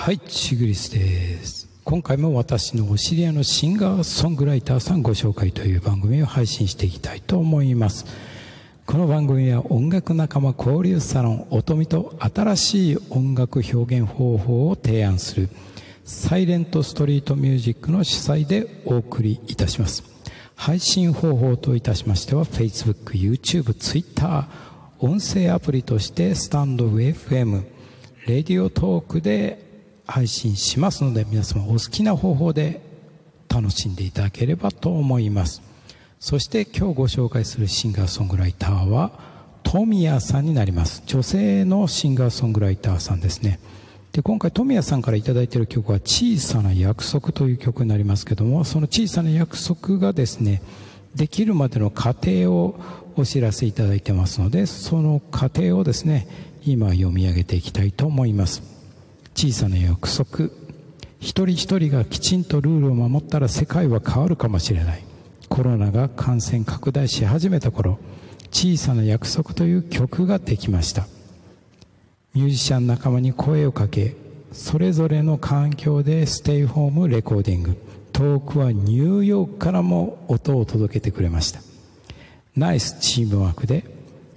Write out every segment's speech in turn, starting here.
はいチグリスです。今回も私のお知り合いのシンガーソングライターさんご紹介という番組を配信していきたいと思います。この番組は音楽仲間交流サロン音見と新しい音楽表現方法を提案するサイレントストリートミュージックの主催でお送りいたします。配信方法といたしましては Facebook、YouTube、Twitter 音声アプリとしてスタンド FM レディオトークで配信しますので皆様お好きな方法で楽しんでいただければと思います。そして今日ご紹介するシンガーソングライターは富谷さんになります。女性のシンガーソングライターさんですね。で今回富谷さんから頂いている曲は「小さな約束」という曲になりますけどもその小さな約束がですねできるまでの過程をお知らせいただいてますのでその過程をですね今読み上げていきたいと思います。小さな約束。一人一人がきちんとルールを守ったら世界は変わるかもしれない。コロナが感染拡大し始めた頃小さな約束という曲ができました。ミュージシャン仲間に声をかけそれぞれの環境でステイホームレコーディング。遠くはニューヨークからも音を届けてくれました。ナイスチームワークで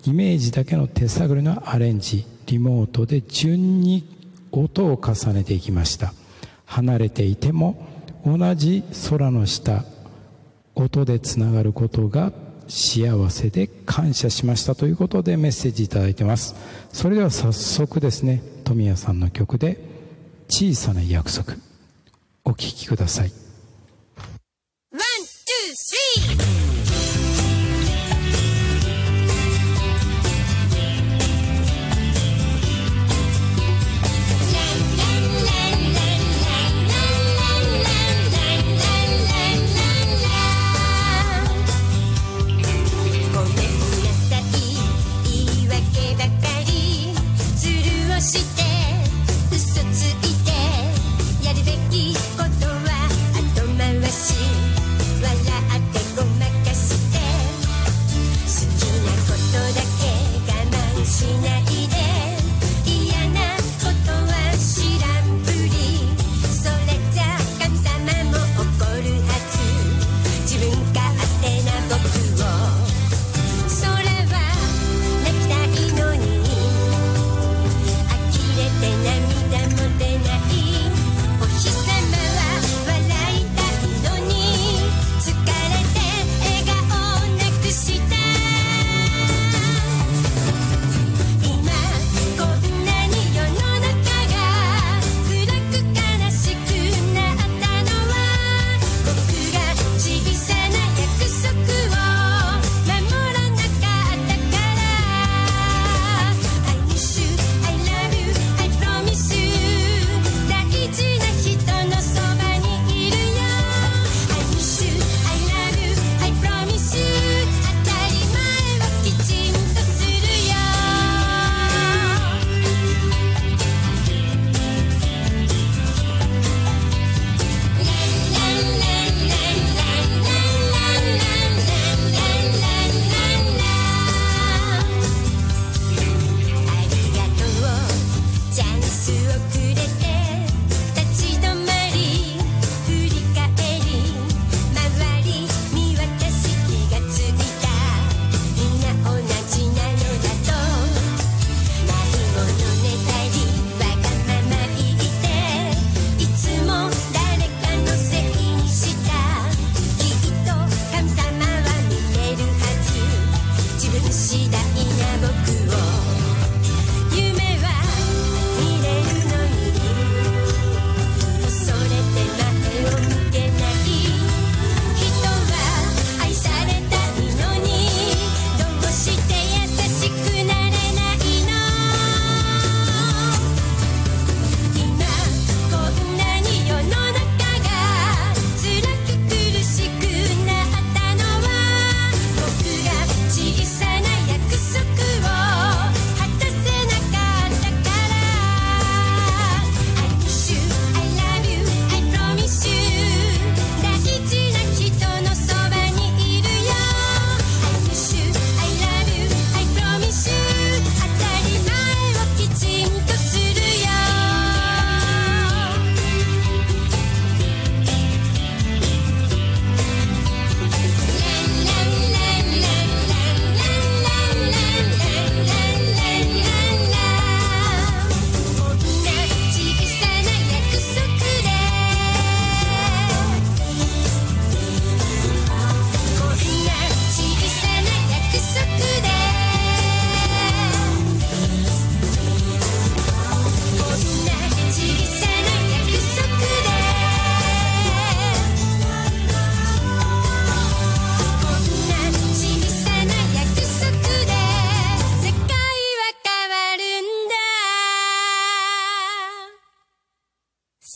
イメージだけの手探りのアレンジ。リモートで順に音を重ねていきました。離れていても同じ空の下音でつながることが幸せで感謝しましたということでメッセージ頂いてます。それでは早速ですね富谷さんの曲で「小さな約束」お聴きください。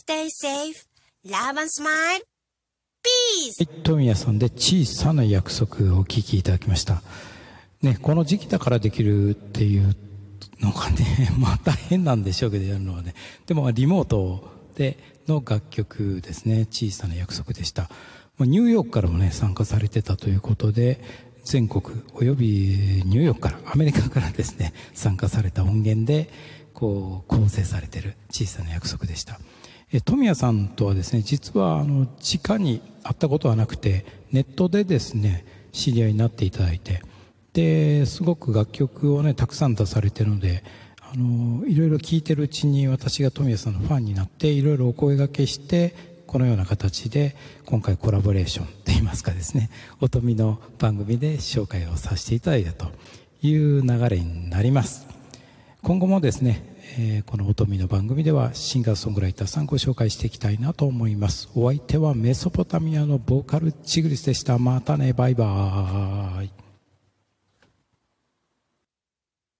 Stay safe. Love and smile. はい、富谷さんで小さな約束をお聞きいただきました。ね、この時期だからできるっていうのがね、まあ大変なんでしょうけどやるのはね。でもリモートでの楽曲ですね、小さな約束でした。ニューヨークからもね、参加されてたということで、全国およびニューヨークから、アメリカからですね、参加された音源で、こう、構成されてる小さな約束でした。富谷さんとはですね実はあの直に会ったことはなくてネットでですね知り合いになっていただいてですごく楽曲をねたくさん出されてるのであのいろいろ聴いてるうちに私が富谷さんのファンになっていろいろお声掛けしてこのような形で今回コラボレーションといいますかですね音見の番組で紹介をさせていただいたという流れになります。今後もですねえー、この音見の番組ではシンガーソングライターさんご紹介していきたいなと思います。お相手はメソポタミアのボーカルチグリスでした。またね。バイバーイ。